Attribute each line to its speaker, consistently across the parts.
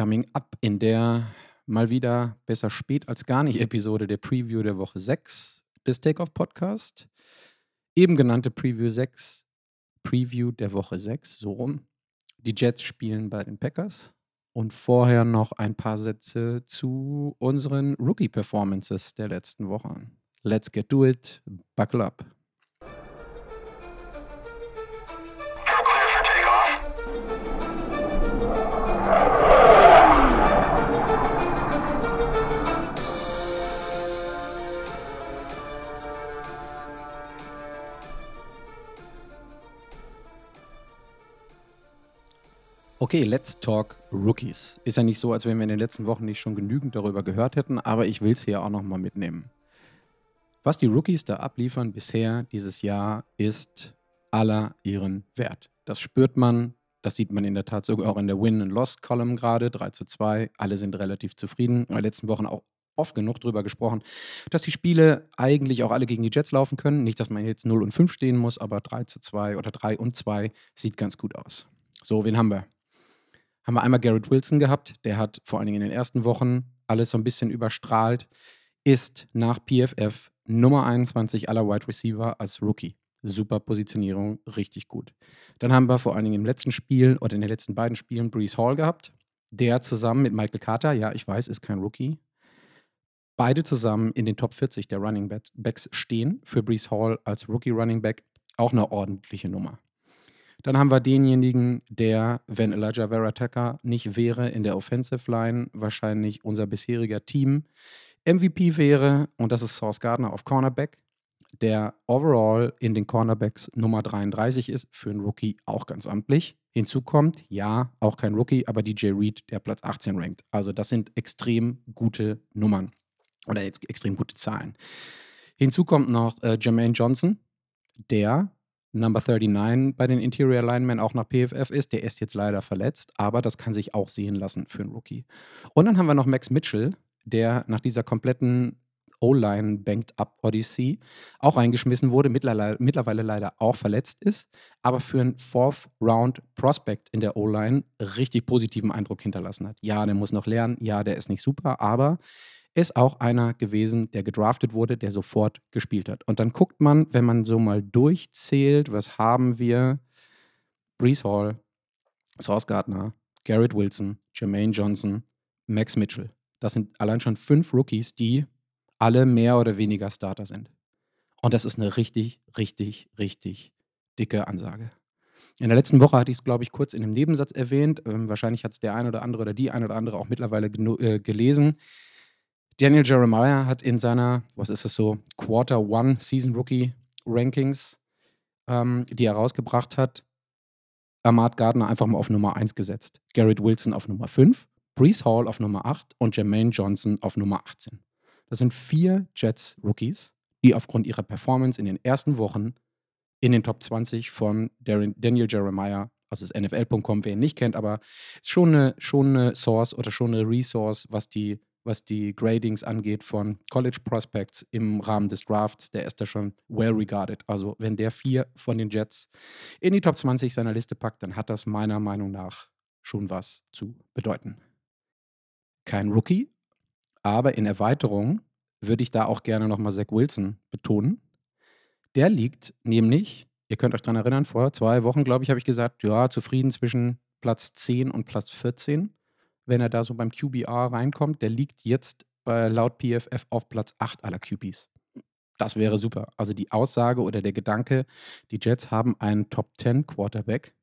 Speaker 1: Coming Up in der mal wieder besser spät als gar nicht Episode der Preview der Woche 6 des Takeoff Podcast. Eben genannte Preview 6, Preview der Woche 6, so rum. Die Jets spielen bei den Packers. Und vorher noch ein paar Sätze zu unseren Rookie-Performances der letzten Wochen. Let's get to it. Buckle up. Okay, let's talk Rookies. Ist ja nicht so, als wenn wir in den letzten Wochen nicht schon genügend darüber gehört hätten, aber ich will es hier auch nochmal mitnehmen. Was die Rookies da abliefern bisher dieses Jahr ist aller ihren Wert. Das spürt man, das sieht man in der Tat sogar auch in der Win-and-Loss-Column gerade, 3 zu 2. Alle sind relativ zufrieden. In den letzten Wochen auch oft genug darüber gesprochen, dass die Spiele eigentlich auch alle gegen die Jets laufen können. Nicht, dass man jetzt 0 und 5 stehen muss, aber 3 zu 2 oder 3 und 2 sieht ganz gut aus. So, wen haben wir? Haben wir einmal Garrett Wilson gehabt, der hat vor allen Dingen in den ersten Wochen alles so ein bisschen überstrahlt, ist nach PFF Nummer 21 aller Wide Receiver als Rookie. Super Positionierung, richtig gut. Dann haben wir vor allen Dingen im letzten Spiel oder in den letzten beiden Spielen Brees Hall gehabt, der zusammen mit Michael Carter, ja, ich weiß, ist kein Rookie, beide zusammen in den Top 40 der Running Backs stehen. Für Brees Hall als Rookie Running Back auch eine ordentliche Nummer. Dann haben wir denjenigen, der, wenn Elijah Verataka nicht wäre in der Offensive Line, wahrscheinlich unser bisheriger Team MVP wäre. Und das ist Source Gardner auf Cornerback, der overall in den Cornerbacks Nummer 33 ist, für einen Rookie auch ganz amtlich. Hinzu kommt, ja, auch kein Rookie, aber DJ Reed, der Platz 18 rankt. Also das sind extrem gute Nummern oder extrem gute Zahlen. Hinzu kommt noch äh, Jermaine Johnson, der Number 39 bei den Interior Linemen auch nach PFF ist. Der ist jetzt leider verletzt, aber das kann sich auch sehen lassen für einen Rookie. Und dann haben wir noch Max Mitchell, der nach dieser kompletten O-Line Banked Up Odyssey auch eingeschmissen wurde, mittlerweile, leider auch verletzt ist, aber für einen Fourth Round Prospect in der O-Line richtig positiven Eindruck hinterlassen hat. Ja, der muss noch lernen, ja, der ist nicht super, aber ist auch einer gewesen, der gedraftet wurde, der sofort gespielt hat. Und dann guckt man, wenn man so mal durchzählt, was haben wir? Brees Hall, Sauce Gardner, Garrett Wilson, Jermaine Johnson, Max Mitchell. Das sind allein schon fünf Rookies, die alle mehr oder weniger Starter sind. Und das ist eine richtig, richtig, richtig dicke Ansage. In der letzten Woche hatte ich es, glaube ich, kurz in einem Nebensatz erwähnt. Ähm, wahrscheinlich hat es der ein oder andere oder die ein oder andere auch mittlerweile äh, gelesen. Daniel Jeremiah hat in seiner, was ist das so, Quarter One Season Rookie Rankings, ähm, die er rausgebracht hat, Ahmad Gardner einfach mal auf Nummer 1 gesetzt. Garrett Wilson auf Nummer 5, Brees Hall auf Nummer 8 und Jermaine Johnson auf Nummer 18. Das sind vier Jets Rookies, die aufgrund ihrer Performance in den ersten Wochen in den Top 20 von Daniel Jeremiah, also das NFL.com, wer ihn nicht kennt, aber ist schon eine, schon eine Source oder schon eine Resource, was die was die Gradings angeht von College Prospects im Rahmen des Drafts, der ist da schon well regarded. Also wenn der vier von den Jets in die Top 20 seiner Liste packt, dann hat das meiner Meinung nach schon was zu bedeuten. Kein Rookie, aber in Erweiterung würde ich da auch gerne nochmal Zach Wilson betonen. Der liegt nämlich, ihr könnt euch daran erinnern, vor zwei Wochen, glaube ich, habe ich gesagt, ja, zufrieden zwischen Platz 10 und Platz 14 wenn er da so beim QBR reinkommt. Der liegt jetzt bei, laut PFF auf Platz 8 aller QBs. Das wäre super. Also die Aussage oder der Gedanke, die Jets haben einen Top 10 Quarterback.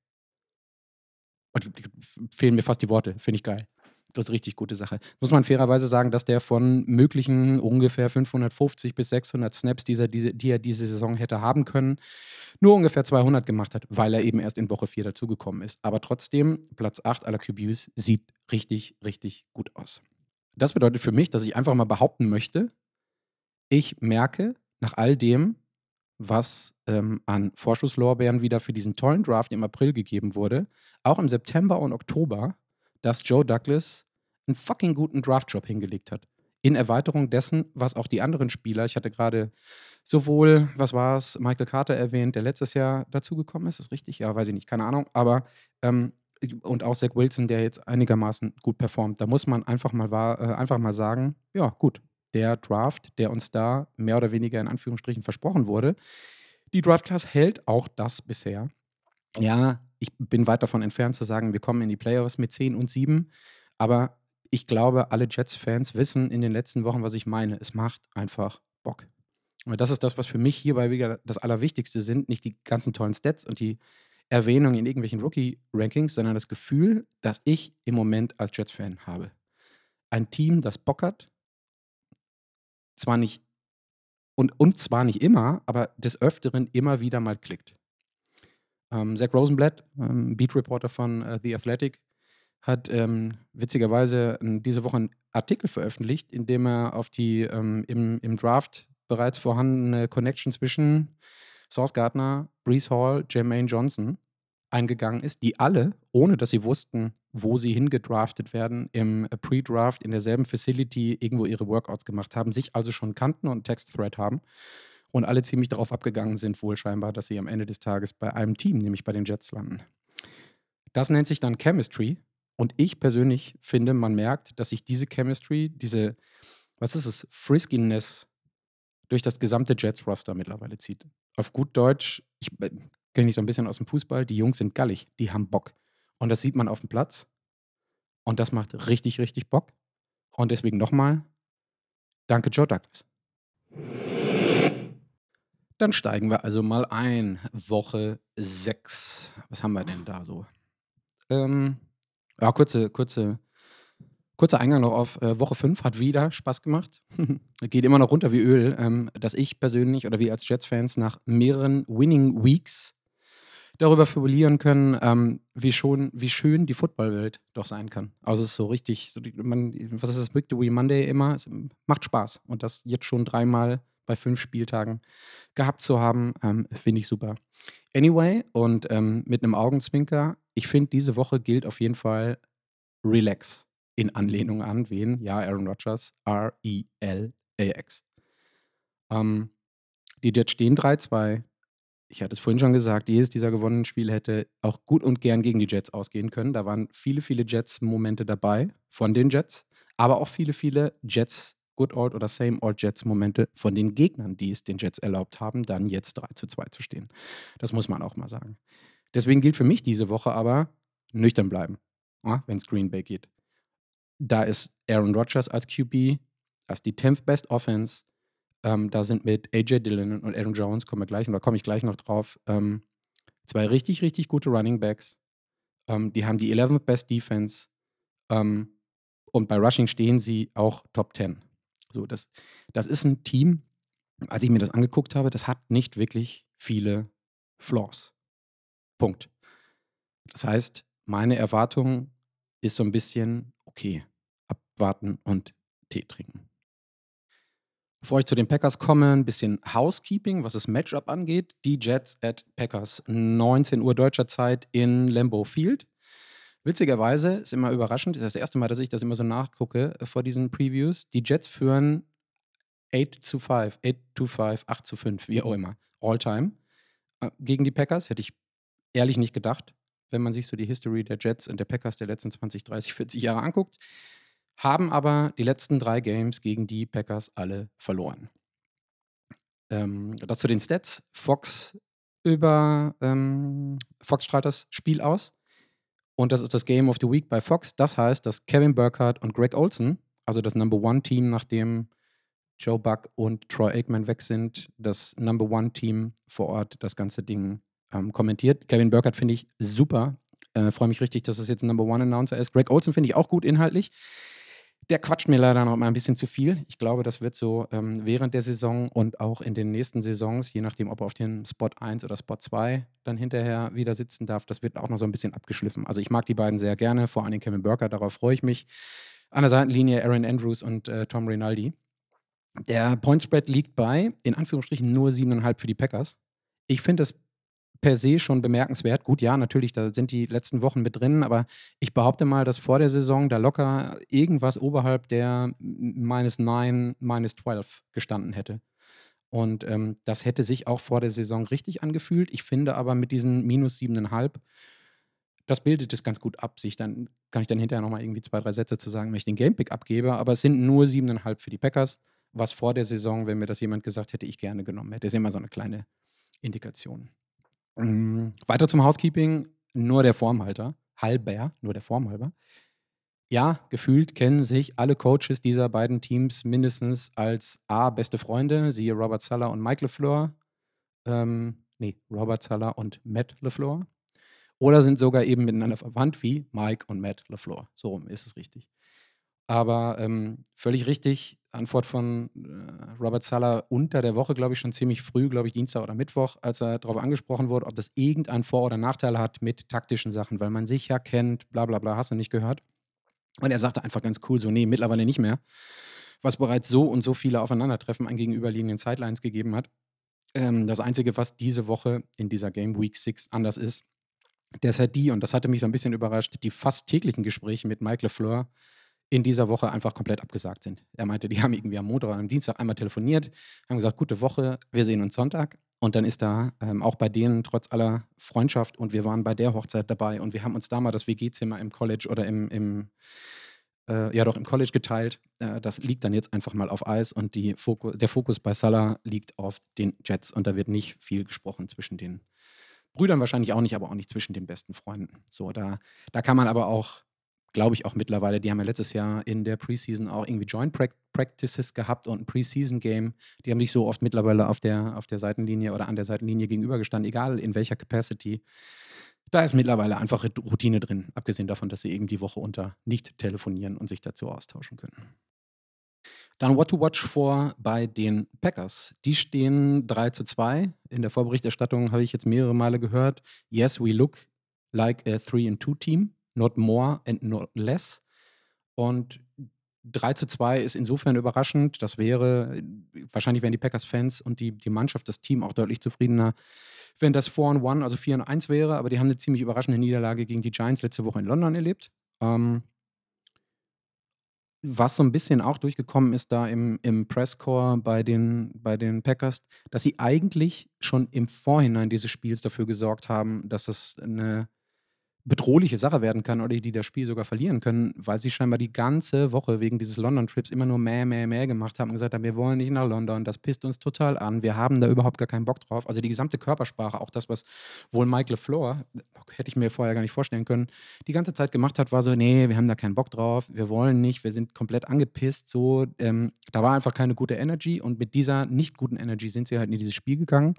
Speaker 1: Fehlen mir fast die Worte, finde ich geil. Das richtig gute Sache. Muss man fairerweise sagen, dass der von möglichen ungefähr 550 bis 600 Snaps, die er diese, die er diese Saison hätte haben können, nur ungefähr 200 gemacht hat, weil er eben erst in Woche 4 dazugekommen ist. Aber trotzdem, Platz 8 aller QBs sieht richtig, richtig gut aus. Das bedeutet für mich, dass ich einfach mal behaupten möchte, ich merke nach all dem, was ähm, an Vorschusslorbeeren wieder für diesen tollen Draft im April gegeben wurde, auch im September und Oktober, dass Joe Douglas einen fucking guten Draftjob hingelegt hat. In Erweiterung dessen, was auch die anderen Spieler, ich hatte gerade sowohl, was war es, Michael Carter erwähnt, der letztes Jahr dazugekommen ist, ist richtig? Ja, weiß ich nicht, keine Ahnung, aber ähm, und auch Zach Wilson, der jetzt einigermaßen gut performt. Da muss man einfach mal, äh, einfach mal sagen, ja gut, der Draft, der uns da mehr oder weniger in Anführungsstrichen versprochen wurde, die Draft Class hält auch das bisher. Ja, ich bin weit davon entfernt zu sagen, wir kommen in die Playoffs mit 10 und 7, aber ich glaube, alle Jets-Fans wissen in den letzten Wochen, was ich meine. Es macht einfach Bock. Und das ist das, was für mich hierbei wieder das Allerwichtigste sind. Nicht die ganzen tollen Stats und die Erwähnung in irgendwelchen Rookie-Rankings, sondern das Gefühl, das ich im Moment als Jets-Fan habe. Ein Team, das Bock hat, zwar nicht und, und zwar nicht immer, aber des Öfteren immer wieder mal klickt. Ähm, Zach Rosenblatt, ähm, Beat Reporter von äh, The Athletic, hat ähm, witzigerweise diese Woche einen Artikel veröffentlicht, in dem er auf die ähm, im, im Draft bereits vorhandene Connection zwischen Source Gardner, Brees Hall, Jermaine Johnson eingegangen ist, die alle, ohne dass sie wussten, wo sie hingedraftet werden, im Pre-Draft in derselben Facility irgendwo ihre Workouts gemacht haben, sich also schon kannten und Text-Thread haben und alle ziemlich darauf abgegangen sind, wohl scheinbar, dass sie am Ende des Tages bei einem Team, nämlich bei den Jets, landen. Das nennt sich dann Chemistry und ich persönlich finde, man merkt, dass sich diese Chemistry, diese, was ist es, Friskiness durch das gesamte Jets-Roster mittlerweile zieht. Auf gut Deutsch, ich äh, kenne ich so ein bisschen aus dem Fußball, die Jungs sind gallig, die haben Bock. Und das sieht man auf dem Platz. Und das macht richtig, richtig Bock. Und deswegen nochmal, danke Joe Douglas. Dann steigen wir also mal ein. Woche 6. Was haben wir denn da so? Ähm, ja, kurze, kurze, kurzer Eingang noch auf äh, Woche 5 hat wieder Spaß gemacht. Geht immer noch runter wie Öl, ähm, dass ich persönlich oder wir als Jets-Fans nach mehreren Winning Weeks darüber fabulieren können, ähm, wie, schon, wie schön die Footballwelt doch sein kann. Also es ist so richtig, so die, man, was ist das Victory Monday immer? Es macht Spaß. Und das jetzt schon dreimal bei fünf Spieltagen gehabt zu haben, ähm, finde ich super. Anyway, und ähm, mit einem Augenzwinker, ich finde, diese Woche gilt auf jeden Fall Relax in Anlehnung an wen? Ja, Aaron Rodgers, R-E-L-A-X. Ähm, die Jets stehen 3-2 ich hatte es vorhin schon gesagt, jedes dieser gewonnenen Spiele hätte auch gut und gern gegen die Jets ausgehen können. Da waren viele, viele Jets-Momente dabei von den Jets, aber auch viele, viele Jets, Good Old oder Same Old Jets-Momente von den Gegnern, die es den Jets erlaubt haben, dann jetzt 3 zu 2 zu stehen. Das muss man auch mal sagen. Deswegen gilt für mich diese Woche aber nüchtern bleiben, ja, wenn es Green Bay geht. Da ist Aaron Rodgers als QB, ist die 10th Best Offense, ähm, da sind mit AJ Dillon und Aaron Jones, kommen wir gleich, da komme ich gleich noch drauf, ähm, zwei richtig, richtig gute Running Backs. Ähm, die haben die 11th Best Defense. Ähm, und bei Rushing stehen sie auch Top 10. So, das, das ist ein Team, als ich mir das angeguckt habe, das hat nicht wirklich viele Flaws. Punkt. Das heißt, meine Erwartung ist so ein bisschen, okay, abwarten und Tee trinken. Bevor ich zu den Packers komme, ein bisschen Housekeeping, was das Matchup angeht. Die Jets at Packers, 19 Uhr deutscher Zeit in Lambeau Field. Witzigerweise ist immer überraschend, ist das erste Mal, dass ich das immer so nachgucke äh, vor diesen Previews. Die Jets führen 8 zu 5, 8 zu 5, 8 zu 5, wie auch immer, all time äh, gegen die Packers. Hätte ich ehrlich nicht gedacht, wenn man sich so die History der Jets und der Packers der letzten 20, 30, 40 Jahre anguckt haben aber die letzten drei Games gegen die Packers alle verloren. Ähm, das zu den Stats. Fox über ähm, Fox strahlt das Spiel aus. Und das ist das Game of the Week bei Fox. Das heißt, dass Kevin Burkhardt und Greg Olson, also das Number One Team, nachdem Joe Buck und Troy Aikman weg sind, das Number One Team vor Ort das ganze Ding ähm, kommentiert. Kevin Burkhardt finde ich super. Äh, Freue mich richtig, dass es jetzt ein Number One Announcer ist. Greg Olson finde ich auch gut inhaltlich. Der quatscht mir leider noch mal ein bisschen zu viel. Ich glaube, das wird so ähm, während der Saison und auch in den nächsten Saisons, je nachdem, ob er auf den Spot 1 oder Spot 2 dann hinterher wieder sitzen darf, das wird auch noch so ein bisschen abgeschliffen. Also ich mag die beiden sehr gerne, vor allem Kevin Burker, darauf freue ich mich. An der Seitenlinie Aaron Andrews und äh, Tom Rinaldi. Der Point Spread liegt bei, in Anführungsstrichen, nur 7,5 für die Packers. Ich finde das per se schon bemerkenswert. Gut, ja, natürlich, da sind die letzten Wochen mit drin, aber ich behaupte mal, dass vor der Saison da locker irgendwas oberhalb der minus 9, minus 12 gestanden hätte. Und ähm, das hätte sich auch vor der Saison richtig angefühlt. Ich finde aber mit diesen minus 7,5, das bildet es ganz gut ab. Sich dann kann ich dann hinterher nochmal irgendwie zwei, drei Sätze zu sagen, wenn ich den Gamepick abgebe. Aber es sind nur siebeneinhalb für die Packers, was vor der Saison, wenn mir das jemand gesagt hätte, ich gerne genommen hätte. Das ist immer so eine kleine Indikation. Ähm, weiter zum Housekeeping. Nur der Formhalter. Halber, nur der Form halber. Ja, gefühlt kennen sich alle Coaches dieser beiden Teams mindestens als A, beste Freunde, siehe Robert Sala und Mike LeFleur. Ähm, nee, Robert Sala und Matt LeFleur. Oder sind sogar eben miteinander verwandt wie Mike und Matt LeFleur. So rum ist es richtig. Aber ähm, völlig richtig, Antwort von äh, Robert Sala unter der Woche, glaube ich, schon ziemlich früh, glaube ich, Dienstag oder Mittwoch, als er darauf angesprochen wurde, ob das irgendeinen Vor- oder Nachteil hat mit taktischen Sachen, weil man sich ja kennt, bla bla bla, hast du nicht gehört. Und er sagte einfach ganz cool so, nee, mittlerweile nicht mehr. Was bereits so und so viele Aufeinandertreffen an gegenüberliegenden Sidelines gegeben hat. Ähm, das Einzige, was diese Woche in dieser Game Week 6 anders ist, halt die, und das hatte mich so ein bisschen überrascht, die fast täglichen Gespräche mit Mike LeFleur in dieser Woche einfach komplett abgesagt sind. Er meinte, die haben irgendwie am Montag oder am Dienstag einmal telefoniert, haben gesagt, gute Woche, wir sehen uns Sonntag. Und dann ist da ähm, auch bei denen trotz aller Freundschaft und wir waren bei der Hochzeit dabei und wir haben uns da mal das WG-Zimmer im College oder im, im äh, ja doch im College geteilt. Äh, das liegt dann jetzt einfach mal auf Eis und die Fokus, der Fokus bei Salah liegt auf den Jets und da wird nicht viel gesprochen zwischen den Brüdern wahrscheinlich auch nicht, aber auch nicht zwischen den besten Freunden. So, da, da kann man aber auch glaube ich auch mittlerweile, die haben ja letztes Jahr in der Preseason auch irgendwie Joint Practices gehabt und ein Preseason-Game. Die haben sich so oft mittlerweile auf der, auf der Seitenlinie oder an der Seitenlinie gegenübergestanden, egal in welcher Capacity. Da ist mittlerweile einfach Routine drin, abgesehen davon, dass sie eben die Woche unter nicht telefonieren und sich dazu austauschen können. Dann What to Watch vor bei den Packers. Die stehen 3 zu 2. In der Vorberichterstattung habe ich jetzt mehrere Male gehört. Yes, we look like a 3-2-Team not more and not less. Und 3 zu 2 ist insofern überraschend. Das wäre, wahrscheinlich wären die Packers-Fans und die, die Mannschaft, das Team auch deutlich zufriedener, wenn das 4 and 1, also 4 und 1 wäre. Aber die haben eine ziemlich überraschende Niederlage gegen die Giants letzte Woche in London erlebt. Ähm, was so ein bisschen auch durchgekommen ist da im, im Presscore bei den, bei den Packers, dass sie eigentlich schon im Vorhinein dieses Spiels dafür gesorgt haben, dass es eine bedrohliche Sache werden kann oder die das Spiel sogar verlieren können, weil sie scheinbar die ganze Woche wegen dieses London-Trips immer nur mehr, mehr, mehr gemacht haben und gesagt haben, wir wollen nicht nach London, das pisst uns total an, wir haben da überhaupt gar keinen Bock drauf. Also die gesamte Körpersprache, auch das, was wohl Mike LeFleur, hätte ich mir vorher gar nicht vorstellen können, die ganze Zeit gemacht hat, war so, nee, wir haben da keinen Bock drauf, wir wollen nicht, wir sind komplett angepisst, so, ähm, da war einfach keine gute Energy und mit dieser nicht guten Energy sind sie halt in dieses Spiel gegangen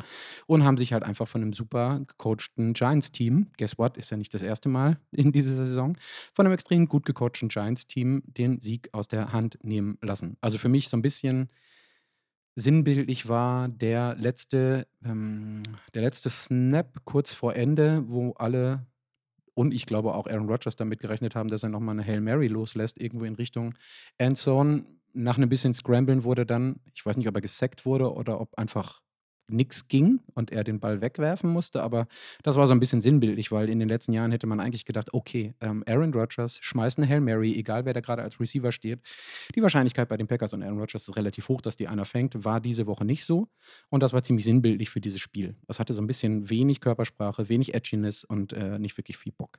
Speaker 1: und haben sich halt einfach von einem super gecoachten Giants-Team, guess what, ist ja nicht das erste erste Mal in dieser Saison von einem extrem gut gecoachten Giants-Team den Sieg aus der Hand nehmen lassen. Also für mich so ein bisschen sinnbildlich war der letzte, ähm, der letzte Snap kurz vor Ende, wo alle und ich glaube auch Aaron Rodgers damit gerechnet haben, dass er nochmal eine Hail Mary loslässt, irgendwo in Richtung Endzone. Nach einem bisschen Scramblen wurde dann, ich weiß nicht, ob er gesackt wurde oder ob einfach nichts ging und er den Ball wegwerfen musste. Aber das war so ein bisschen sinnbildlich, weil in den letzten Jahren hätte man eigentlich gedacht, okay, ähm, Aaron Rodgers schmeißt eine Hail Mary, egal wer da gerade als Receiver steht. Die Wahrscheinlichkeit bei den Packers und Aaron Rodgers ist relativ hoch, dass die einer fängt, war diese Woche nicht so. Und das war ziemlich sinnbildlich für dieses Spiel. Das hatte so ein bisschen wenig Körpersprache, wenig Edginess und äh, nicht wirklich viel Bock.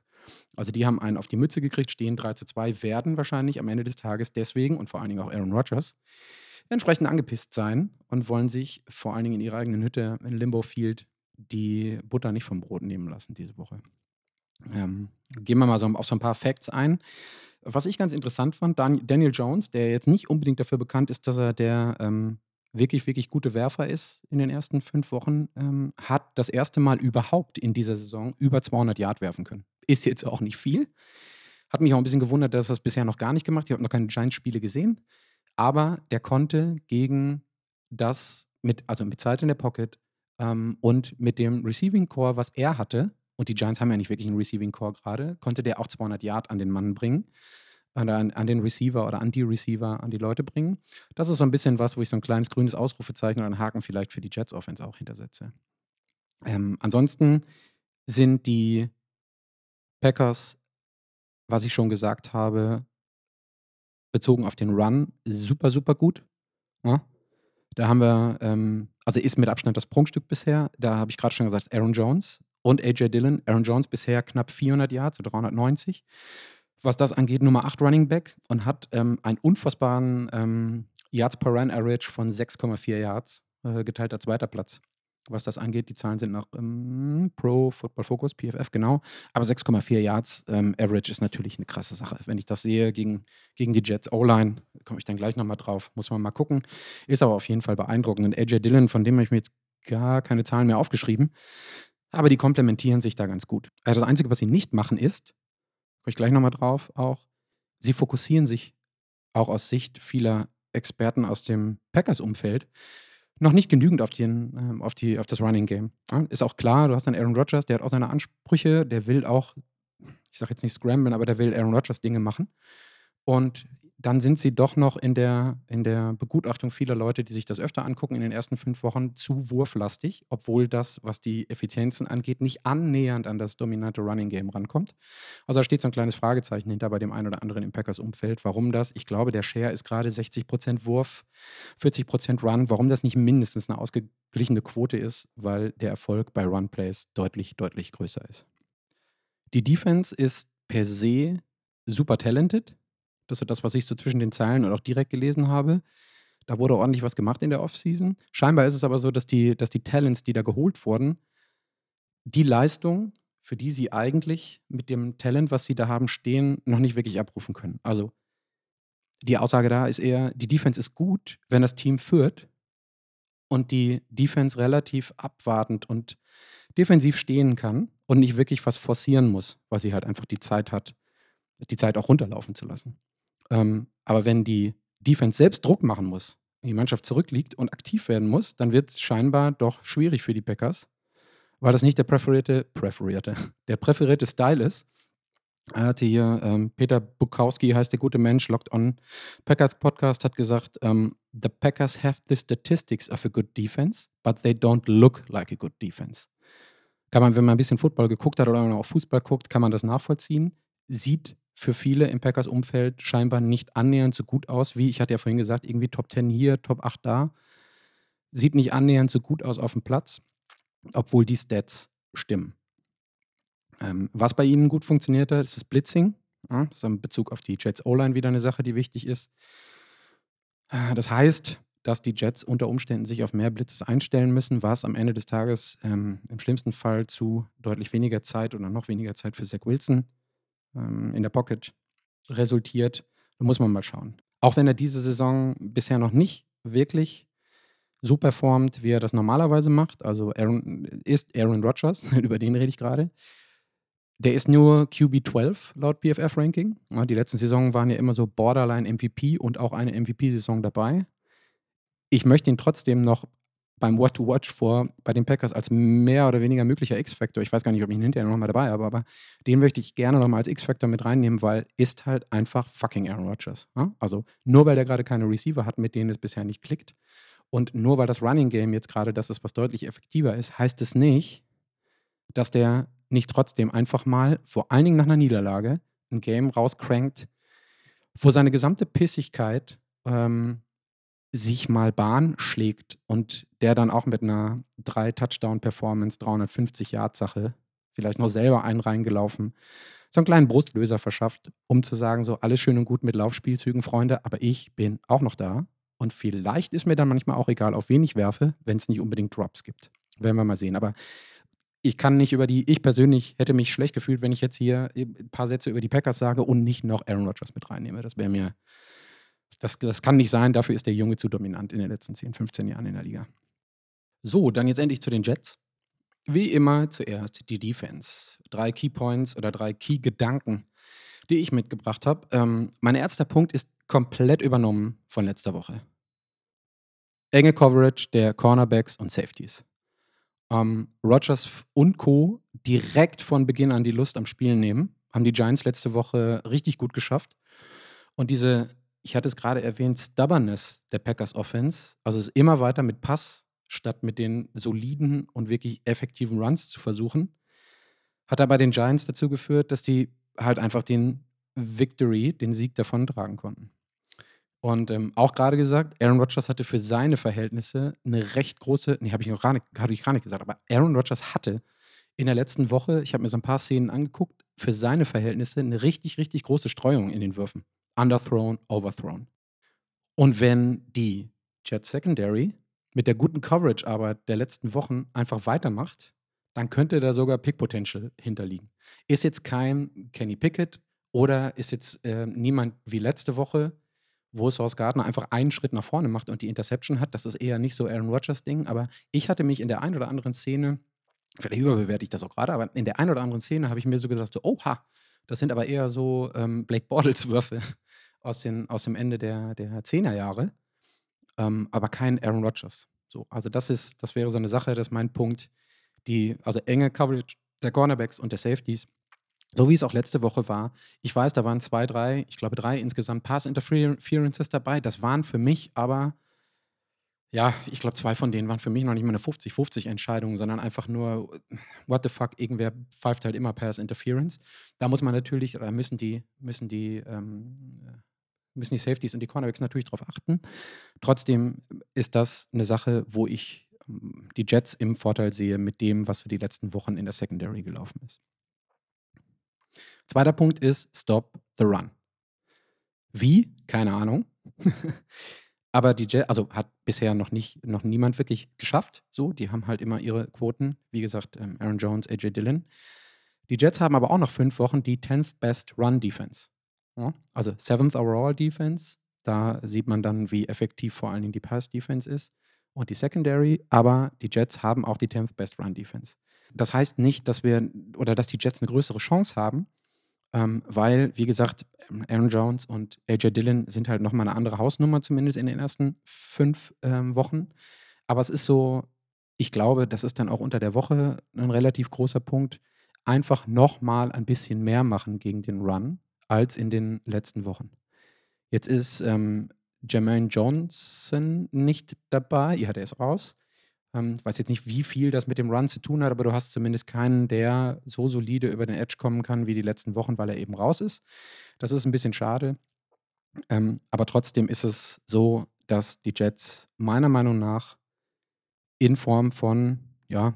Speaker 1: Also die haben einen auf die Mütze gekriegt, stehen 3 zu 2, werden wahrscheinlich am Ende des Tages deswegen und vor allen Dingen auch Aaron Rodgers entsprechend angepisst sein und wollen sich vor allen Dingen in ihrer eigenen Hütte in Limbo Field die Butter nicht vom Brot nehmen lassen diese Woche. Ähm, gehen wir mal so auf so ein paar Facts ein. Was ich ganz interessant fand, Daniel Jones, der jetzt nicht unbedingt dafür bekannt ist, dass er der ähm, wirklich, wirklich gute Werfer ist in den ersten fünf Wochen, ähm, hat das erste Mal überhaupt in dieser Saison über 200 Yard werfen können. Ist jetzt auch nicht viel. Hat mich auch ein bisschen gewundert, dass er das bisher noch gar nicht gemacht hat. Ich habe noch keine Giants-Spiele gesehen aber der konnte gegen das mit, also mit Zeit in der Pocket ähm, und mit dem Receiving Core, was er hatte, und die Giants haben ja nicht wirklich einen Receiving Core gerade, konnte der auch 200 Yard an den Mann bringen, an, an, den Receiver oder an die Receiver, an die Leute bringen. Das ist so ein bisschen was, wo ich so ein kleines grünes Ausrufezeichen oder einen Haken vielleicht für die Jets Offense auch hintersetze. Ähm, ansonsten sind die Packers, was ich schon gesagt habe, bezogen auf den Run super, super gut. Ja. Da haben wir, ähm, also ist mit Abstand das Prunkstück bisher. Da habe ich gerade schon gesagt, Aaron Jones und AJ Dillon. Aaron Jones bisher knapp 400 Yards, so 390. Was das angeht, Nummer 8 Running Back und hat ähm, einen unfassbaren ähm, Yards per Run Average von 6,4 Yards, äh, geteilter zweiter Platz. Was das angeht, die Zahlen sind nach ähm, Pro Football Focus, PFF, genau. Aber 6,4 Yards ähm, Average ist natürlich eine krasse Sache. Wenn ich das sehe gegen, gegen die Jets O-Line, komme ich dann gleich nochmal drauf, muss man mal gucken. Ist aber auf jeden Fall beeindruckend. Und AJ Dillon, von dem habe ich mir jetzt gar keine Zahlen mehr aufgeschrieben, aber die komplementieren sich da ganz gut. Also das Einzige, was sie nicht machen, ist, komme ich gleich nochmal drauf auch, sie fokussieren sich auch aus Sicht vieler Experten aus dem Packers-Umfeld noch nicht genügend auf, den, ähm, auf, die, auf das Running Game. Ist auch klar, du hast dann Aaron Rodgers, der hat auch seine Ansprüche, der will auch, ich sage jetzt nicht scramblen, aber der will Aaron Rodgers Dinge machen. Und dann sind sie doch noch in der, in der Begutachtung vieler Leute, die sich das öfter angucken, in den ersten fünf Wochen zu wurflastig, obwohl das, was die Effizienzen angeht, nicht annähernd an das dominante Running Game rankommt. Also da steht so ein kleines Fragezeichen hinter bei dem einen oder anderen im Packers-Umfeld. Warum das? Ich glaube, der Share ist gerade 60% Wurf, 40% Run. Warum das nicht mindestens eine ausgeglichene Quote ist, weil der Erfolg bei Run-Plays deutlich, deutlich größer ist. Die Defense ist per se super talented das ist das, was ich so zwischen den Zeilen und auch direkt gelesen habe. Da wurde ordentlich was gemacht in der Offseason. Scheinbar ist es aber so, dass die, dass die Talents, die da geholt wurden, die Leistung, für die sie eigentlich mit dem Talent, was sie da haben, stehen, noch nicht wirklich abrufen können. Also die Aussage da ist eher, die Defense ist gut, wenn das Team führt und die Defense relativ abwartend und defensiv stehen kann und nicht wirklich was forcieren muss, weil sie halt einfach die Zeit hat, die Zeit auch runterlaufen zu lassen. Ähm, aber wenn die Defense selbst Druck machen muss, die Mannschaft zurückliegt und aktiv werden muss, dann wird es scheinbar doch schwierig für die Packers, weil das nicht der präferierte, präferierte, der präferierte Style ist. Er hatte hier, ähm, Peter Bukowski heißt der gute Mensch, Locked On Packers Podcast, hat gesagt, um, ähm, the Packers have the statistics of a good defense, but they don't look like a good defense. Kann man, wenn man ein bisschen Football geguckt hat oder auch Fußball guckt, kann man das nachvollziehen. Sieht für viele im Packers-Umfeld scheinbar nicht annähernd so gut aus, wie ich hatte ja vorhin gesagt, irgendwie Top 10 hier, Top 8 da. Sieht nicht annähernd so gut aus auf dem Platz, obwohl die Stats stimmen. Ähm, was bei ihnen gut funktioniert hat, ist das Blitzing. Ja, das ist in Bezug auf die Jets O-Line wieder eine Sache, die wichtig ist. Äh, das heißt, dass die Jets unter Umständen sich auf mehr Blitzes einstellen müssen, was am Ende des Tages ähm, im schlimmsten Fall zu deutlich weniger Zeit oder noch weniger Zeit für Zach Wilson ähm, in der Pocket resultiert. Da muss man mal schauen. Auch wenn er diese Saison bisher noch nicht wirklich so performt, wie er das normalerweise macht. Also Aaron ist Aaron Rodgers, über den rede ich gerade. Der ist nur QB 12 laut PFF-Ranking. die letzten Saisonen waren ja immer so Borderline MVP und auch eine MVP-Saison dabei. Ich möchte ihn trotzdem noch beim What to Watch vor bei den Packers als mehr oder weniger möglicher X-Factor. Ich weiß gar nicht, ob ich ihn hinterher nochmal dabei habe, aber den möchte ich gerne nochmal als X-Factor mit reinnehmen, weil ist halt einfach fucking Aaron Rodgers. Ja? Also nur weil der gerade keine Receiver hat, mit denen es bisher nicht klickt und nur weil das Running Game jetzt gerade das ist, was deutlich effektiver ist, heißt es nicht, dass der nicht trotzdem einfach mal, vor allen Dingen nach einer Niederlage, ein Game rauscrankt, wo seine gesamte Pissigkeit ähm, sich mal Bahn schlägt und der dann auch mit einer 3-Touchdown-Performance, 350-Yard-Sache vielleicht noch selber einen reingelaufen, so einen kleinen Brustlöser verschafft, um zu sagen, so alles schön und gut mit Laufspielzügen, Freunde, aber ich bin auch noch da und vielleicht ist mir dann manchmal auch egal, auf wen ich werfe, wenn es nicht unbedingt Drops gibt. Werden wir mal sehen. Aber ich kann nicht über die, ich persönlich hätte mich schlecht gefühlt, wenn ich jetzt hier ein paar Sätze über die Packers sage und nicht noch Aaron Rodgers mit reinnehme. Das wäre mir das, das kann nicht sein, dafür ist der Junge zu dominant in den letzten 10, 15 Jahren in der Liga. So, dann jetzt endlich zu den Jets. Wie immer zuerst die Defense. Drei Keypoints oder drei Key-Gedanken, die ich mitgebracht habe. Ähm, mein erster Punkt ist komplett übernommen von letzter Woche. Enge Coverage der Cornerbacks und Safeties. Ähm, Rogers und Co. direkt von Beginn an die Lust am Spielen nehmen. Haben die Giants letzte Woche richtig gut geschafft. Und diese ich hatte es gerade erwähnt, Stubbornness der Packers Offense, also es immer weiter mit Pass statt mit den soliden und wirklich effektiven Runs zu versuchen, hat er bei den Giants dazu geführt, dass die halt einfach den Victory, den Sieg davontragen konnten. Und ähm, auch gerade gesagt, Aaron Rodgers hatte für seine Verhältnisse eine recht große, nee, habe ich noch gar nicht, ich gar nicht gesagt, aber Aaron Rodgers hatte in der letzten Woche, ich habe mir so ein paar Szenen angeguckt, für seine Verhältnisse eine richtig, richtig große Streuung in den Würfen. Underthrown, overthrown. Und wenn die Jet Secondary mit der guten Coverage-Arbeit der letzten Wochen einfach weitermacht, dann könnte da sogar Pick-Potential hinterliegen. Ist jetzt kein Kenny Pickett oder ist jetzt äh, niemand wie letzte Woche, wo Source Gardner einfach einen Schritt nach vorne macht und die Interception hat. Das ist eher nicht so Aaron Rodgers-Ding, aber ich hatte mich in der einen oder anderen Szene, vielleicht überbewerte ich das auch gerade, aber in der einen oder anderen Szene habe ich mir so gesagt, so, oha, das sind aber eher so ähm, Blake Bortles-Würfe aus, aus dem Ende der, der 10er Jahre, ähm, aber kein Aaron Rodgers. So, also das ist, das wäre so eine Sache, das ist mein Punkt, die, also enge Coverage der Cornerbacks und der Safeties, so wie es auch letzte Woche war. Ich weiß, da waren zwei, drei, ich glaube drei insgesamt Pass-Interferences dabei. Das waren für mich aber, ja, ich glaube, zwei von denen waren für mich noch nicht mal eine 50-50-Entscheidung, sondern einfach nur, what the fuck, irgendwer pfeift halt immer Pass-Interference. Da muss man natürlich, oder müssen die, müssen die, ähm, müssen die Safeties und die Cornerbacks natürlich drauf achten. Trotzdem ist das eine Sache, wo ich ähm, die Jets im Vorteil sehe mit dem, was für die letzten Wochen in der Secondary gelaufen ist. Zweiter Punkt ist Stop the Run. Wie? Keine Ahnung. Aber die Jets, also hat bisher noch nicht, noch niemand wirklich geschafft. So, die haben halt immer ihre Quoten. Wie gesagt, ähm, Aaron Jones, AJ Dillon. Die Jets haben aber auch noch fünf Wochen die 10th Best Run Defense. Ja, also 7th Overall Defense. Da sieht man dann, wie effektiv vor allen Dingen die Pass Defense ist und die Secondary. Aber die Jets haben auch die 10th Best Run Defense. Das heißt nicht, dass wir oder dass die Jets eine größere Chance haben, ähm, weil, wie gesagt, Aaron Jones und AJ Dillon sind halt nochmal eine andere Hausnummer, zumindest in den ersten fünf ähm, Wochen. Aber es ist so, ich glaube, das ist dann auch unter der Woche ein relativ großer Punkt, einfach nochmal ein bisschen mehr machen gegen den Run als in den letzten Wochen. Jetzt ist ähm, Jermaine Johnson nicht dabei, ja, der ist raus. Ähm, ich weiß jetzt nicht, wie viel das mit dem Run zu tun hat, aber du hast zumindest keinen, der so solide über den Edge kommen kann wie die letzten Wochen, weil er eben raus ist. Das ist ein bisschen schade. Ähm, aber trotzdem ist es so, dass die Jets meiner Meinung nach in Form von, ja,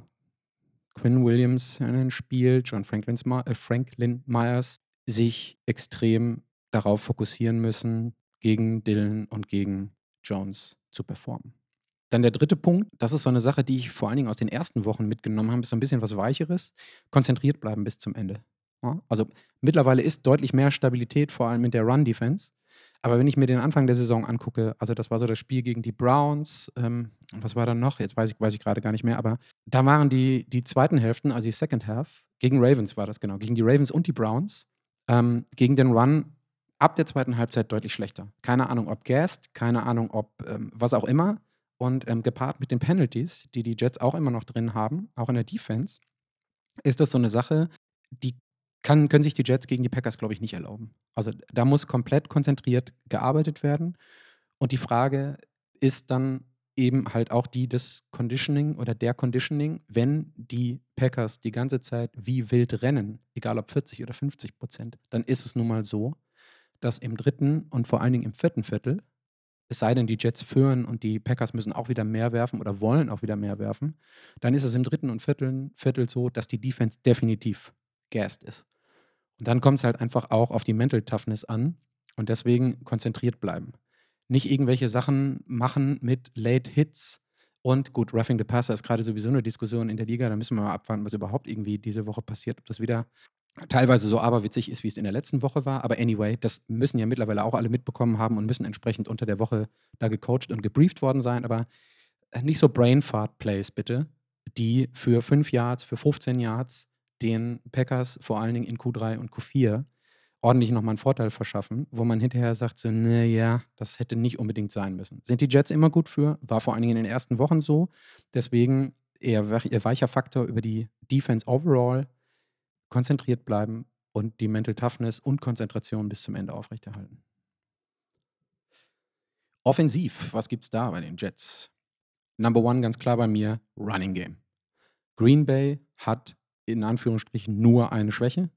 Speaker 1: Quinn Williams spielt, John Franklins, äh, Franklin Myers sich extrem darauf fokussieren müssen, gegen Dylan und gegen Jones zu performen. Dann der dritte Punkt, das ist so eine Sache, die ich vor allen Dingen aus den ersten Wochen mitgenommen habe, ist so ein bisschen was Weicheres. Konzentriert bleiben bis zum Ende. Ja, also mittlerweile ist deutlich mehr Stabilität, vor allem in der Run-Defense. Aber wenn ich mir den Anfang der Saison angucke, also das war so das Spiel gegen die Browns, ähm, was war dann noch? Jetzt weiß ich, weiß ich gerade gar nicht mehr, aber da waren die, die zweiten Hälften, also die Second Half, gegen Ravens war das genau, gegen die Ravens und die Browns, ähm, gegen den Run ab der zweiten Halbzeit deutlich schlechter. Keine Ahnung, ob Gast, keine Ahnung, ob ähm, was auch immer. Und ähm, gepaart mit den Penalties, die die Jets auch immer noch drin haben, auch in der Defense, ist das so eine Sache, die kann, können sich die Jets gegen die Packers, glaube ich, nicht erlauben. Also da muss komplett konzentriert gearbeitet werden. Und die Frage ist dann eben halt auch die des Conditioning oder der Conditioning, wenn die Packers die ganze Zeit wie wild rennen, egal ob 40 oder 50 Prozent, dann ist es nun mal so, dass im dritten und vor allen Dingen im vierten Viertel es sei denn, die Jets führen und die Packers müssen auch wieder mehr werfen oder wollen auch wieder mehr werfen, dann ist es im dritten und vierten Viertel so, dass die Defense definitiv gassed ist. Und dann kommt es halt einfach auch auf die Mental Toughness an und deswegen konzentriert bleiben. Nicht irgendwelche Sachen machen mit Late Hits und gut, Roughing the Passer ist gerade sowieso eine Diskussion in der Liga, da müssen wir mal abwarten, was überhaupt irgendwie diese Woche passiert, ob das wieder teilweise so aberwitzig ist, wie es in der letzten Woche war. Aber anyway, das müssen ja mittlerweile auch alle mitbekommen haben und müssen entsprechend unter der Woche da gecoacht und gebrieft worden sein. Aber äh, nicht so Brainfart-Plays bitte, die für 5 Yards, für 15 Yards den Packers vor allen Dingen in Q3 und Q4 ordentlich nochmal einen Vorteil verschaffen, wo man hinterher sagt, so, naja, das hätte nicht unbedingt sein müssen. Sind die Jets immer gut für? War vor allen Dingen in den ersten Wochen so. Deswegen eher weicher Faktor über die Defense overall konzentriert bleiben und die Mental Toughness und Konzentration bis zum Ende aufrechterhalten. Offensiv, was gibt es da bei den Jets? Number one ganz klar bei mir, Running Game. Green Bay hat in Anführungsstrichen nur eine Schwäche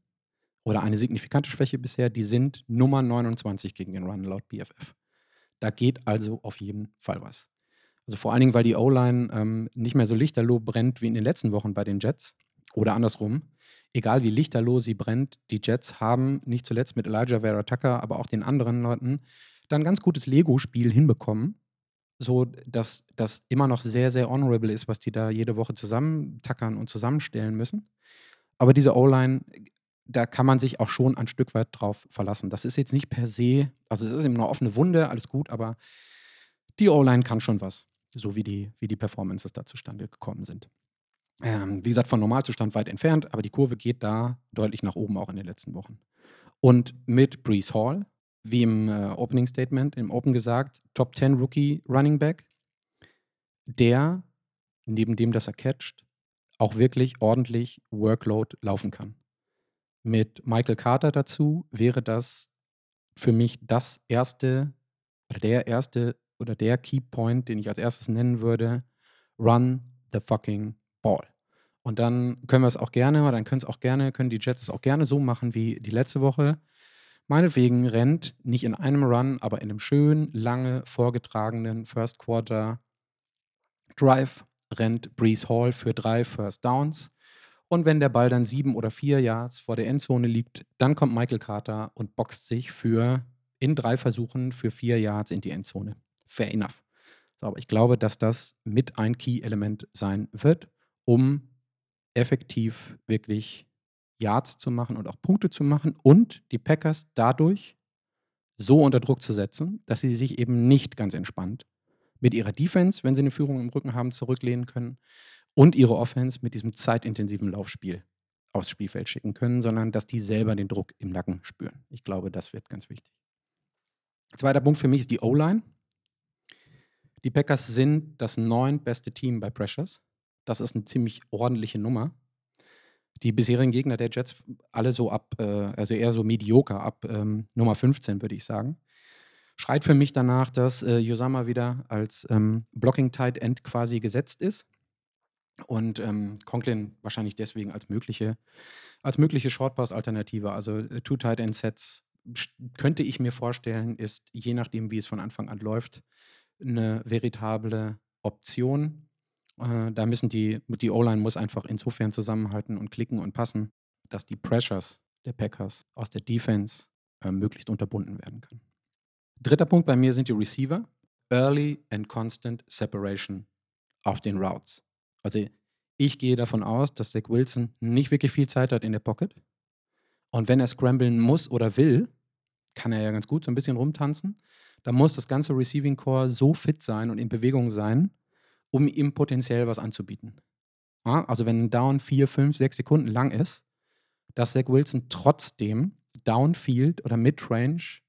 Speaker 1: oder eine signifikante Schwäche bisher. Die sind Nummer 29 gegen den Run laut BFF. Da geht also auf jeden Fall was. Also vor allen Dingen, weil die O-Line ähm, nicht mehr so lichterloh brennt wie in den letzten Wochen bei den Jets oder andersrum, egal wie lichterloh sie brennt, die Jets haben nicht zuletzt mit Elijah Vera Tucker, aber auch den anderen Leuten dann ein ganz gutes Lego-Spiel hinbekommen, so dass das immer noch sehr, sehr honorable ist, was die da jede Woche zusammentackern und zusammenstellen müssen. Aber diese O-Line, da kann man sich auch schon ein Stück weit drauf verlassen. Das ist jetzt nicht per se, also es ist eben eine offene Wunde, alles gut, aber die O-Line kann schon was, so wie die, wie die Performances da zustande gekommen sind. Ähm, wie gesagt, von Normalzustand weit entfernt, aber die Kurve geht da deutlich nach oben auch in den letzten Wochen. Und mit Brees Hall, wie im äh, Opening Statement, im Open gesagt, Top 10 Rookie Running Back, der, neben dem, dass er catcht, auch wirklich ordentlich Workload laufen kann. Mit Michael Carter dazu wäre das für mich das erste oder der erste oder der Key Point, den ich als erstes nennen würde, run the fucking ball. Und dann können wir es auch gerne, oder dann können es auch gerne, können die Jets es auch gerne so machen wie die letzte Woche. Meinetwegen rennt nicht in einem Run, aber in einem schön lange vorgetragenen First Quarter Drive rennt Brees Hall für drei First Downs. Und wenn der Ball dann sieben oder vier Yards vor der Endzone liegt, dann kommt Michael Carter und boxt sich für in drei Versuchen für vier Yards in die Endzone. Fair enough. So, aber ich glaube, dass das mit ein Key-Element sein wird, um effektiv wirklich Yards zu machen und auch Punkte zu machen und die Packers dadurch so unter Druck zu setzen, dass sie sich eben nicht ganz entspannt mit ihrer Defense, wenn sie eine Führung im Rücken haben, zurücklehnen können und ihre Offense mit diesem zeitintensiven Laufspiel aufs Spielfeld schicken können, sondern dass die selber den Druck im Nacken spüren. Ich glaube, das wird ganz wichtig. Zweiter Punkt für mich ist die O-Line. Die Packers sind das neuntbeste Team bei Pressures. Das ist eine ziemlich ordentliche Nummer. Die bisherigen Gegner der Jets alle so ab, äh, also eher so medioker, ab ähm, Nummer 15, würde ich sagen. Schreit für mich danach, dass äh, Yosama wieder als ähm, Blocking Tight End quasi gesetzt ist. Und ähm, Conklin wahrscheinlich deswegen als mögliche, als mögliche Short-Pass-Alternative. Also äh, Two Tight End Sets könnte ich mir vorstellen, ist je nachdem, wie es von Anfang an läuft, eine veritable Option. Äh, da müssen die, die O-Line muss einfach insofern zusammenhalten und klicken und passen, dass die Pressures der Packers aus der Defense äh, möglichst unterbunden werden können. Dritter Punkt bei mir sind die Receiver. Early and constant separation auf den Routes. Also ich gehe davon aus, dass Zach Wilson nicht wirklich viel Zeit hat in der Pocket. Und wenn er scramblen muss oder will, kann er ja ganz gut so ein bisschen rumtanzen. Da muss das ganze Receiving Core so fit sein und in Bewegung sein, um ihm potenziell was anzubieten. Ja, also wenn ein Down vier, fünf, sechs Sekunden lang ist, dass Zach Wilson trotzdem Downfield oder Midrange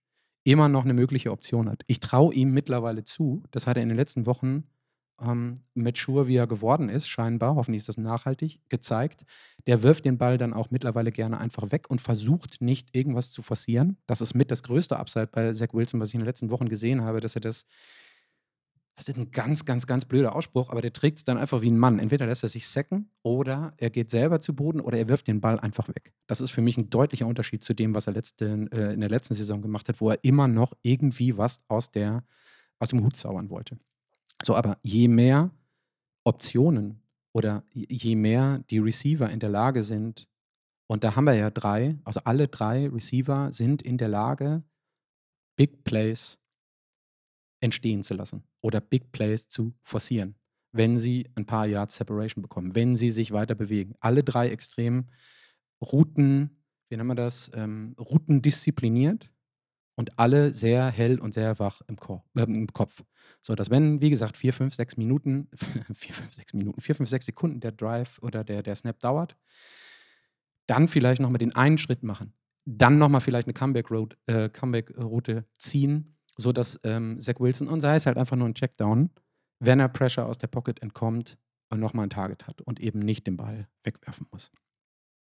Speaker 1: immer noch eine mögliche Option hat. Ich traue ihm mittlerweile zu, das hat er in den letzten Wochen ähm, mature, wie er geworden ist, scheinbar, hoffentlich ist das nachhaltig, gezeigt. Der wirft den Ball dann auch mittlerweile gerne einfach weg und versucht nicht irgendwas zu forcieren. Das ist mit das größte Upside bei Zach Wilson, was ich in den letzten Wochen gesehen habe, dass er das das ist ein ganz, ganz, ganz blöder Ausspruch, aber der trägt es dann einfach wie ein Mann. Entweder lässt er sich sacken oder er geht selber zu Boden oder er wirft den Ball einfach weg. Das ist für mich ein deutlicher Unterschied zu dem, was er letzte, äh, in der letzten Saison gemacht hat, wo er immer noch irgendwie was aus, der, aus dem Hut zaubern wollte. So, aber je mehr Optionen oder je mehr die Receiver in der Lage sind, und da haben wir ja drei, also alle drei Receiver sind in der Lage, Big Plays entstehen zu lassen oder Big Plays zu forcieren, wenn sie ein paar Yards Separation bekommen, wenn sie sich weiter bewegen. Alle drei extrem Routen, wie nennen wir das, ähm, Routen diszipliniert und alle sehr hell und sehr wach im, Ko äh, im Kopf. So dass wenn, wie gesagt, vier, fünf, sechs Minuten, vier, fünf, sechs Minuten, vier, fünf, sechs Sekunden der Drive oder der, der Snap dauert, dann vielleicht nochmal den einen Schritt machen. Dann nochmal vielleicht eine Comeback-Route äh, Comeback ziehen so dass ähm, Zach Wilson, und sei es halt einfach nur ein Checkdown, wenn er Pressure aus der Pocket entkommt nochmal ein Target hat und eben nicht den Ball wegwerfen muss.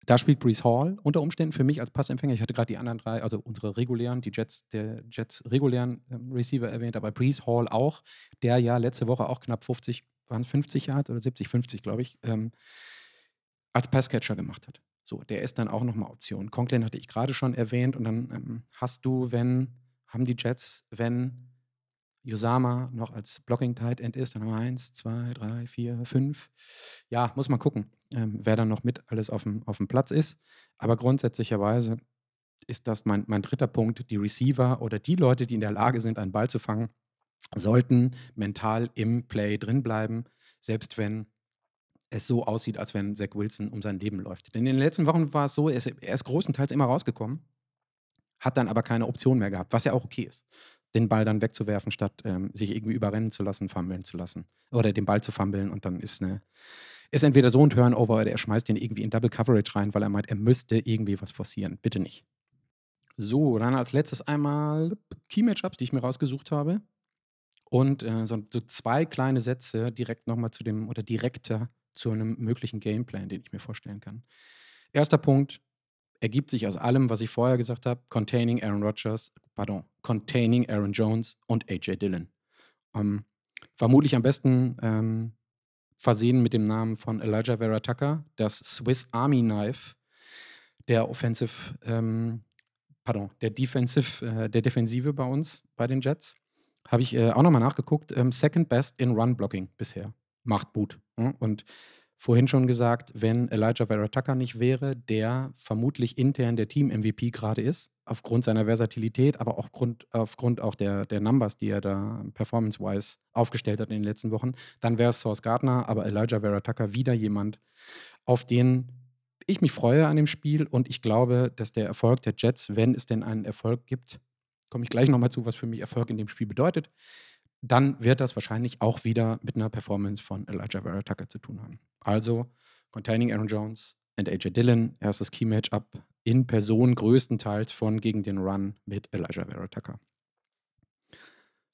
Speaker 1: Da spielt Brees Hall unter Umständen für mich als Passempfänger. Ich hatte gerade die anderen drei, also unsere regulären, die Jets, der Jets regulären ähm, Receiver erwähnt, aber Brees Hall auch, der ja letzte Woche auch knapp 50, waren es 50 Yards oder 70, 50, glaube ich, ähm, als Passcatcher gemacht hat. So, der ist dann auch nochmal Option. Conklin hatte ich gerade schon erwähnt und dann ähm, hast du, wenn haben die Jets, wenn Yosama noch als Blocking Tight End ist, dann haben wir eins, zwei, drei, vier, fünf. Ja, muss man gucken. ähm, wer dann noch mit alles auf dem, auf dem Platz ist. Aber grundsätzlicherweise ist das mein, mein dritter Punkt. Die Receiver oder die Leute, die in der Lage sind, einen Ball zu fangen, sollten mental im Play drin bleiben, selbst wenn es so aussieht, als wenn Zach Wilson um sein Leben läuft. Denn in den letzten Wochen war es so, er ist, er ist großenteils immer rausgekommen, hat dann aber keine Option mehr gehabt, was ja auch okay ist. Den Ball dann wegzuwerfen, statt ähm, sich irgendwie überrennen zu lassen, fummeln zu lassen. Oder den Ball zu fummeln und dann ist eine, ist entweder so ein Turnover oder er schmeißt den irgendwie in Double Coverage rein, weil er meint, er müsste irgendwie was forcieren. Bitte nicht. So, dann als letztes einmal Key Matchups, die ich mir rausgesucht habe. Und äh, so, so, zwei kleine Sätze direkt nochmal zu dem oder direkter zu einem möglichen Gameplan, den ich mir vorstellen kann. Erster Punkt ergibt sich aus allem, was ich vorher gesagt habe, containing Aaron Rodgers, pardon, containing Aaron Jones und AJ Dillon. Ähm, vermutlich am besten ähm, versehen mit dem Namen von Elijah Vera Tucker, das Swiss Army Knife der Offensive, ähm, pardon, der Defensive, äh, der Defensive bei uns, bei den Jets. Habe ich äh, auch nochmal nachgeguckt. Ähm, second best in Run Blocking bisher. Macht Boot. Ja? Und vorhin schon gesagt, wenn Elijah Vera Tucker nicht wäre, der vermutlich intern der Team-MVP gerade ist, aufgrund seiner Versatilität, aber auch Grund, aufgrund auch der, der Numbers, die er da performance-wise aufgestellt hat in den letzten Wochen, dann wäre es Source Gardner, aber Elijah Vera Tucker wieder jemand, auf den ich mich freue an dem Spiel und ich glaube, dass der Erfolg der Jets, wenn es denn einen Erfolg gibt, komme ich gleich nochmal zu, was für mich Erfolg in dem Spiel bedeutet, dann wird das wahrscheinlich auch wieder mit einer Performance von Elijah Vera Tucker zu tun haben. Also Containing Aaron Jones und AJ Dillon, erstes Key-Matchup in Person größtenteils von gegen den Run mit Elijah Vera Tucker.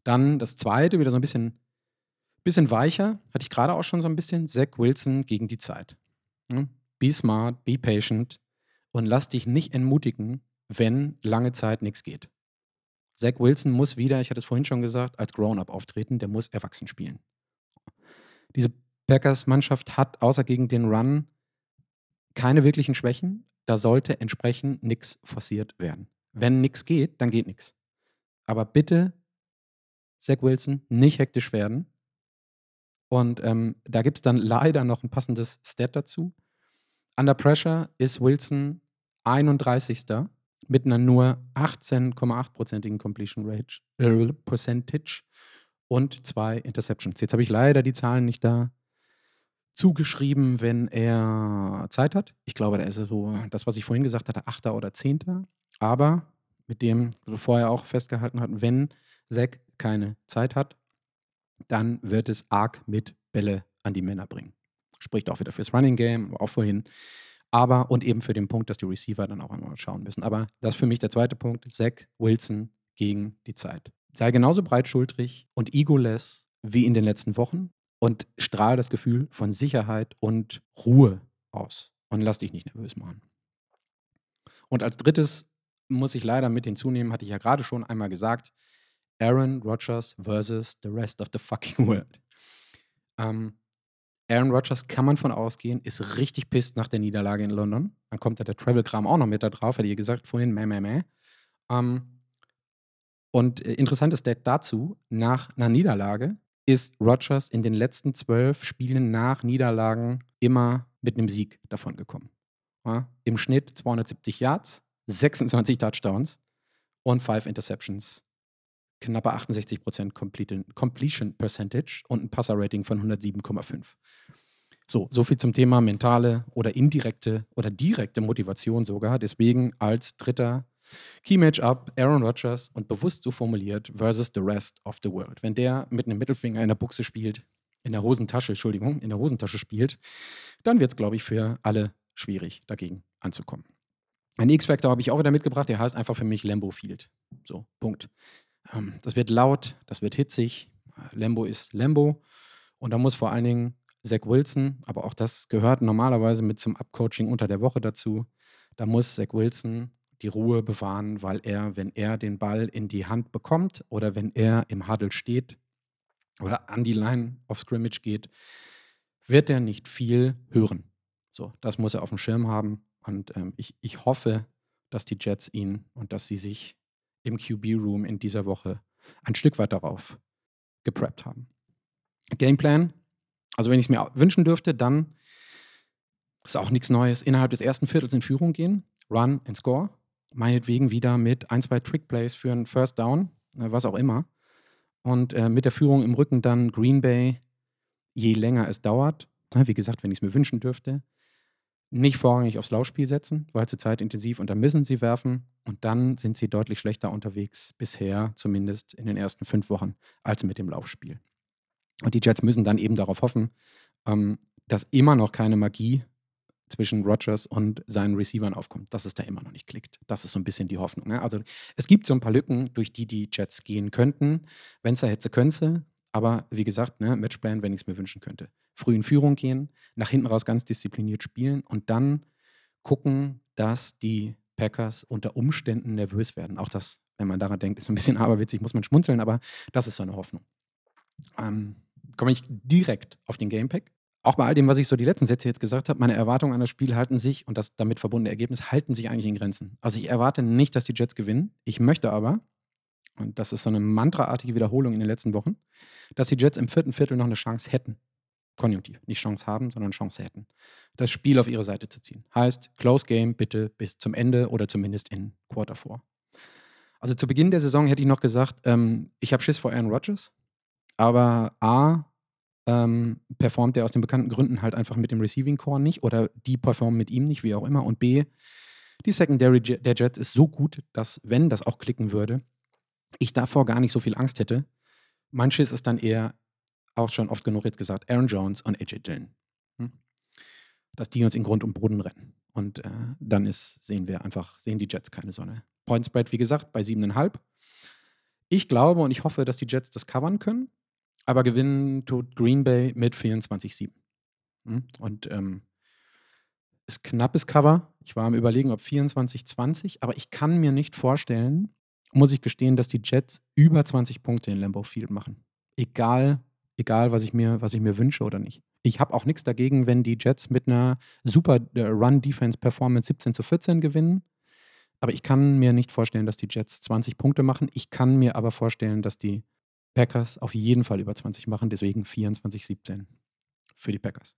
Speaker 1: Dann das zweite, wieder so ein bisschen, bisschen weicher, hatte ich gerade auch schon so ein bisschen, Zach Wilson gegen die Zeit. Be smart, be patient und lass dich nicht entmutigen, wenn lange Zeit nichts geht. Zach Wilson muss wieder, ich hatte es vorhin schon gesagt, als Grown-up auftreten, der muss erwachsen spielen. Diese Packers-Mannschaft hat außer gegen den Run keine wirklichen Schwächen. Da sollte entsprechend nichts forciert werden. Wenn nichts geht, dann geht nichts. Aber bitte, Zach Wilson, nicht hektisch werden. Und ähm, da gibt es dann leider noch ein passendes Stat dazu. Under Pressure ist Wilson 31 mit einer nur 18,8-prozentigen Completion Rate, äh, Percentage und zwei Interceptions. Jetzt habe ich leider die Zahlen nicht da zugeschrieben, wenn er Zeit hat. Ich glaube, da ist er so, das, was ich vorhin gesagt hatte, Achter oder Zehnter. Aber mit dem, wir vorher auch festgehalten hatten, wenn Zack keine Zeit hat, dann wird es arg mit Bälle an die Männer bringen. Spricht auch wieder fürs Running Game, auch vorhin. Aber und eben für den Punkt, dass die Receiver dann auch einmal schauen müssen. Aber das ist für mich der zweite Punkt. Zach Wilson gegen die Zeit. Sei genauso breitschultrig und egoless wie in den letzten Wochen und strahle das Gefühl von Sicherheit und Ruhe aus. Und lass dich nicht nervös machen. Und als drittes muss ich leider mit hinzunehmen, hatte ich ja gerade schon einmal gesagt, Aaron Rodgers versus the rest of the fucking world. Ähm, Aaron Rodgers kann man von ausgehen, ist richtig pisst nach der Niederlage in London. Dann kommt da der Travel-Kram auch noch mit da drauf, hätte ich gesagt vorhin, meh, meh, meh. Ähm, und äh, interessantes Stat dazu, nach einer Niederlage ist Rodgers in den letzten zwölf Spielen nach Niederlagen immer mit einem Sieg davon gekommen. Ja, Im Schnitt 270 Yards, 26 Touchdowns und 5 Interceptions knappe 68% Completion Percentage und ein Passer-Rating von 107,5. So, so viel zum Thema mentale oder indirekte oder direkte Motivation sogar. Deswegen als dritter Key Matchup Aaron Rodgers und bewusst so formuliert versus the rest of the world. Wenn der mit einem Mittelfinger in der Buchse spielt, in der Hosentasche, Entschuldigung, in der Hosentasche spielt, dann wird es, glaube ich, für alle schwierig, dagegen anzukommen. Ein X-Factor habe ich auch wieder mitgebracht, der heißt einfach für mich Lambo Field. So, Punkt. Ähm, das wird laut, das wird hitzig. Lambo ist Lambo. Und da muss vor allen Dingen Zach Wilson, aber auch das gehört normalerweise mit zum Upcoaching unter der Woche dazu. Da muss Zach Wilson die Ruhe bewahren, weil er, wenn er den Ball in die Hand bekommt oder wenn er im Huddle steht oder an die Line of Scrimmage geht, wird er nicht viel hören. So, das muss er auf dem Schirm haben. Und ähm, ich, ich hoffe, dass die Jets ihn und dass sie sich im QB-Room in dieser Woche ein Stück weit darauf gepreppt haben. Gameplan, also wenn ich es mir wünschen dürfte, dann ist auch nichts Neues. Innerhalb des ersten Viertels in Führung gehen, Run and Score. Meinetwegen wieder mit ein, zwei Trickplays für einen First Down, äh, was auch immer. Und äh, mit der Führung im Rücken dann Green Bay, je länger es dauert. Wie gesagt, wenn ich es mir wünschen dürfte, nicht vorrangig aufs Laufspiel setzen, weil zu zeitintensiv und dann müssen sie werfen und dann sind sie deutlich schlechter unterwegs, bisher zumindest in den ersten fünf Wochen, als mit dem Laufspiel. Und die Jets müssen dann eben darauf hoffen, ähm, dass immer noch keine Magie zwischen Rogers und seinen Receivern aufkommt, dass es da immer noch nicht klickt. Das ist so ein bisschen die Hoffnung. Ne? Also es gibt so ein paar Lücken, durch die die Jets gehen könnten. Wenn es da hätte, könnte. Aber wie gesagt, ne, Matchplan, wenn ich es mir wünschen könnte. Früh in Führung gehen, nach hinten raus ganz diszipliniert spielen und dann gucken, dass die Packers unter Umständen nervös werden. Auch das, wenn man daran denkt, ist ein bisschen aberwitzig, muss man schmunzeln, aber das ist so eine Hoffnung. Ähm, komme ich direkt auf den Gamepack. Auch bei all dem, was ich so die letzten Sätze jetzt gesagt habe, meine Erwartungen an das Spiel halten sich und das damit verbundene Ergebnis halten sich eigentlich in Grenzen. Also ich erwarte nicht, dass die Jets gewinnen. Ich möchte aber, und das ist so eine mantraartige Wiederholung in den letzten Wochen, dass die Jets im vierten Viertel noch eine Chance hätten. Konjunktiv. Nicht Chance haben, sondern Chance hätten. Das Spiel auf ihre Seite zu ziehen. Heißt, Close Game bitte bis zum Ende oder zumindest in Quarter 4. Also zu Beginn der Saison hätte ich noch gesagt, ähm, ich habe Schiss vor Aaron Rodgers. Aber A, ähm, performt er aus den bekannten Gründen halt einfach mit dem Receiving Core nicht oder die performen mit ihm nicht, wie auch immer. Und B, die Secondary der Jets ist so gut, dass, wenn das auch klicken würde, ich davor gar nicht so viel Angst hätte. Mein Schiss ist dann eher, auch schon oft genug jetzt gesagt, Aaron Jones und AJ Dillon. Hm? Dass die uns in Grund und Boden rennen. Und äh, dann ist, sehen wir einfach, sehen die Jets keine Sonne. Point Spread, wie gesagt, bei 7,5. Ich glaube und ich hoffe, dass die Jets das covern können, aber gewinnen tut Green Bay mit 24,7. Hm? Und ähm, ist knappes Cover. Ich war am Überlegen, ob 24,20, aber ich kann mir nicht vorstellen, muss ich gestehen, dass die Jets über 20 Punkte in Lambeau Field machen. Egal, egal was, ich mir, was ich mir wünsche oder nicht. Ich habe auch nichts dagegen, wenn die Jets mit einer super äh, Run-Defense-Performance 17 zu 14 gewinnen. Aber ich kann mir nicht vorstellen, dass die Jets 20 Punkte machen. Ich kann mir aber vorstellen, dass die Packers auf jeden Fall über 20 machen. Deswegen 24-17 für die Packers.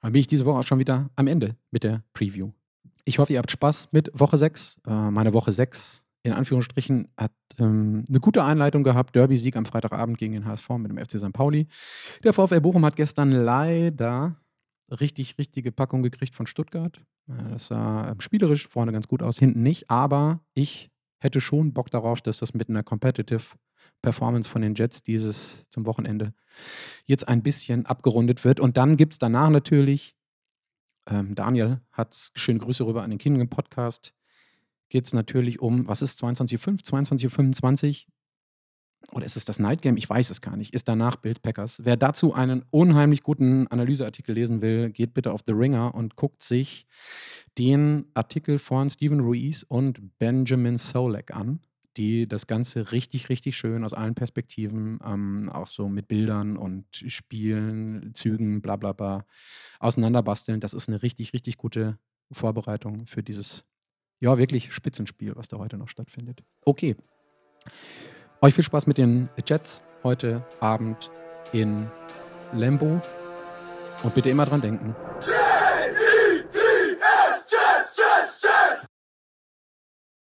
Speaker 1: Dann bin ich diese Woche auch schon wieder am Ende mit der Preview. Ich hoffe, ihr habt Spaß mit Woche 6. Äh, meine Woche 6 in Anführungsstrichen, hat ähm, eine gute Einleitung gehabt. Derby-Sieg am Freitagabend gegen den HSV mit dem FC St. Pauli. Der VfL Bochum hat gestern leider richtig, richtige Packung gekriegt von Stuttgart. Das sah ähm, spielerisch vorne ganz gut aus, hinten nicht. Aber ich hätte schon Bock darauf, dass das mit einer Competitive Performance von den Jets dieses zum Wochenende jetzt ein bisschen abgerundet wird. Und dann gibt es danach natürlich, ähm, Daniel hat schöne Grüße rüber an den Kindern Podcast geht es natürlich um, was ist 22.05 22.25 Oder ist es das Night Game? Ich weiß es gar nicht. Ist danach Bills Packers. Wer dazu einen unheimlich guten Analyseartikel lesen will, geht bitte auf The Ringer und guckt sich den Artikel von Stephen Ruiz und Benjamin Solek an, die das Ganze richtig, richtig schön aus allen Perspektiven, ähm, auch so mit Bildern und Spielen, Zügen, bla bla bla, auseinanderbasteln. Das ist eine richtig, richtig gute Vorbereitung für dieses ja, wirklich Spitzenspiel, was da heute noch stattfindet. Okay. Euch viel Spaß mit den Jets heute Abend in Lambo. Und bitte immer dran denken.